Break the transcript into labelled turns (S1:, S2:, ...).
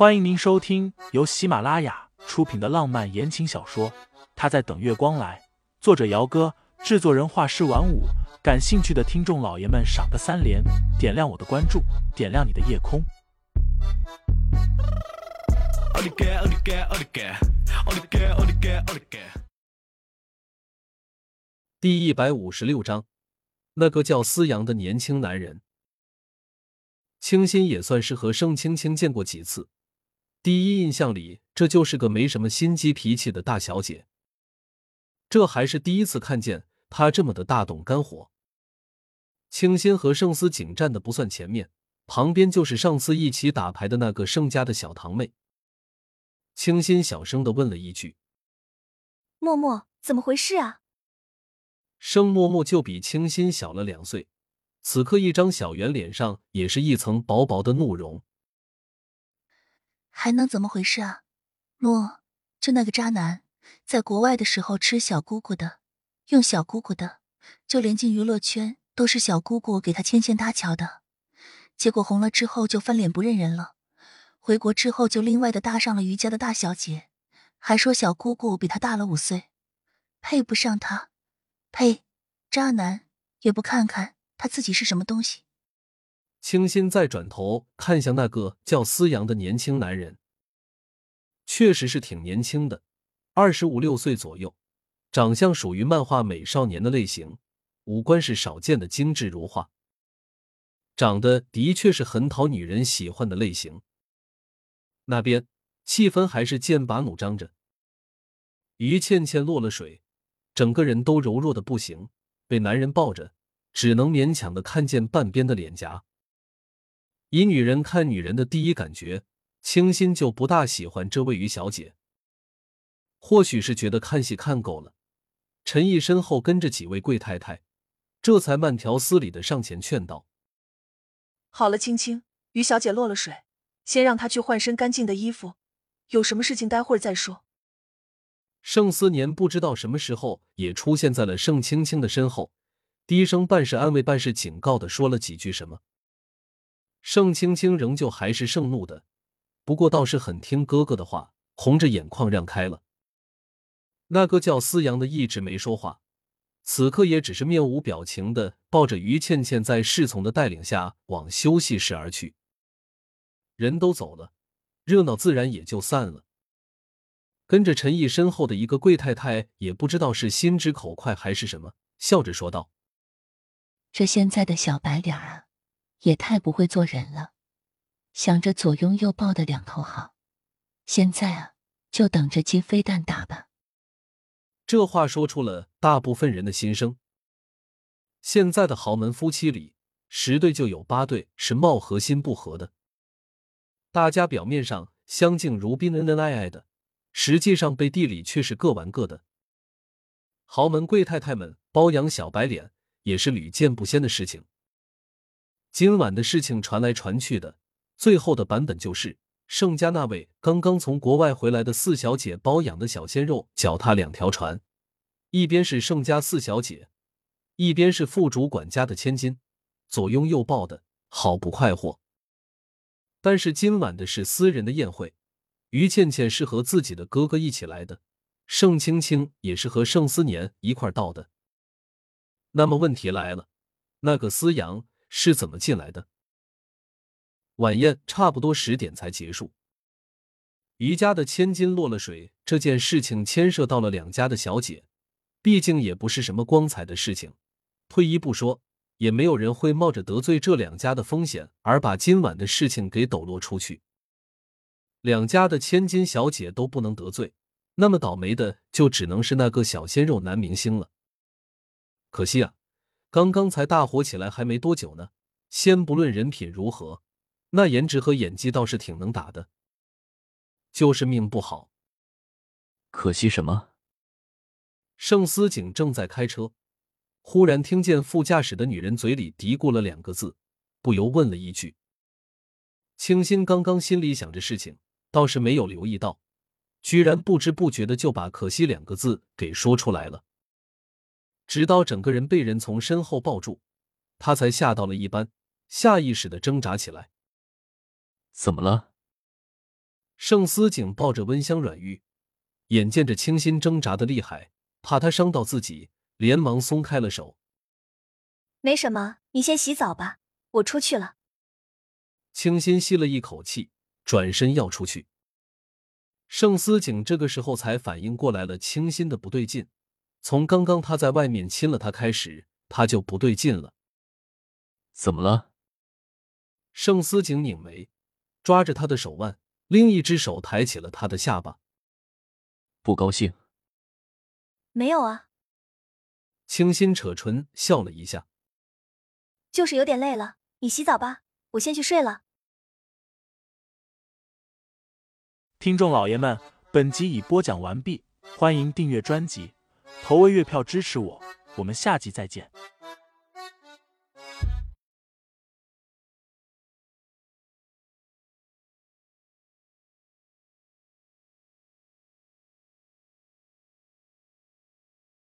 S1: 欢迎您收听由喜马拉雅出品的浪漫言情小说《他在等月光来》，作者：姚哥，制作人：画师晚舞。感兴趣的听众老爷们，赏个三连，点亮我的关注，点亮你的夜空。
S2: 第一百五十六章，那个叫思阳的年轻男人，清新也算是和盛青青见过几次。第一印象里，这就是个没什么心机脾气的大小姐。这还是第一次看见她这么的大动肝火。清新和盛思景站的不算前面，旁边就是上次一起打牌的那个盛家的小堂妹。清新小声的问了一句：“
S3: 默默，怎么回事啊？”
S2: 盛默默就比清新小了两岁，此刻一张小圆脸上也是一层薄薄的怒容。
S3: 还能怎么回事啊？诺，就那个渣男，在国外的时候吃小姑姑的，用小姑姑的，就连进娱乐圈都是小姑姑给他牵线搭桥的。结果红了之后就翻脸不认人了，回国之后就另外的搭上了余家的大小姐，还说小姑姑比他大了五岁，配不上他。呸！渣男也不看看他自己是什么东西。
S2: 清新再转头看向那个叫思阳的年轻男人，确实是挺年轻的，二十五六岁左右，长相属于漫画美少年的类型，五官是少见的精致如画，长得的确是很讨女人喜欢的类型。那边气氛还是剑拔弩张着，于倩倩落了水，整个人都柔弱的不行，被男人抱着，只能勉强的看见半边的脸颊。以女人看女人的第一感觉，清新就不大喜欢这位于小姐。或许是觉得看戏看够了，陈毅身后跟着几位贵太太，这才慢条斯理的上前劝道：“
S4: 好了，青青，于小姐落了水，先让她去换身干净的衣服，有什么事情待会儿再说。”
S2: 盛思年不知道什么时候也出现在了盛青青的身后，低声半是安慰半是警告的说了几句什么。盛青青仍旧还是盛怒的，不过倒是很听哥哥的话，红着眼眶让开了。那个叫思阳的一直没说话，此刻也只是面无表情的抱着于倩倩，在侍从的带领下往休息室而去。人都走了，热闹自然也就散了。跟着陈毅身后的一个贵太太，也不知道是心直口快还是什么，笑着说道：“
S3: 这现在的小白脸啊。”也太不会做人了，想着左拥右抱的两头好，现在啊，就等着鸡飞蛋打吧。
S2: 这话说出了大部分人的心声。现在的豪门夫妻里，十对就有八对是貌合心不合的，大家表面上相敬如宾、恩恩爱爱的，实际上背地里却是各玩各的。豪门贵太太们包养小白脸，也是屡见不鲜的事情。今晚的事情传来传去的，最后的版本就是盛家那位刚刚从国外回来的四小姐包养的小鲜肉脚踏两条船，一边是盛家四小姐，一边是副主管家的千金，左拥右抱的好不快活。但是今晚的是私人的宴会，于倩倩是和自己的哥哥一起来的，盛青青也是和盛思年一块到的。那么问题来了，那个思阳。是怎么进来的？晚宴差不多十点才结束。余家的千金落了水，这件事情牵涉到了两家的小姐，毕竟也不是什么光彩的事情。退一步说，也没有人会冒着得罪这两家的风险而把今晚的事情给抖落出去。两家的千金小姐都不能得罪，那么倒霉的就只能是那个小鲜肉男明星了。可惜啊。刚刚才大火起来还没多久呢，先不论人品如何，那颜值和演技倒是挺能打的，就是命不好。
S5: 可惜什么？
S2: 盛思景正在开车，忽然听见副驾驶的女人嘴里嘀咕了两个字，不由问了一句。清新刚刚心里想着事情，倒是没有留意到，居然不知不觉的就把“可惜”两个字给说出来了。直到整个人被人从身后抱住，他才吓到了一般，下意识的挣扎起来。
S5: 怎么了？
S2: 盛思景抱着温香软玉，眼见着清新挣扎的厉害，怕他伤到自己，连忙松开了手。
S6: 没什么，你先洗澡吧，我出去了。
S2: 清新吸了一口气，转身要出去。盛思景这个时候才反应过来了清新的不对劲，从刚刚他在外面亲了他开始，他就不对劲了。
S5: 怎么了？
S2: 盛思景拧眉，抓着他的手腕，另一只手抬起了他的下巴。
S5: 不高兴？
S6: 没有啊。
S2: 清新扯唇笑了一下，
S6: 就是有点累了。你洗澡吧，我先去睡了。
S1: 听众老爷们，本集已播讲完毕，欢迎订阅专辑，投喂月票支持我，我们下集再见。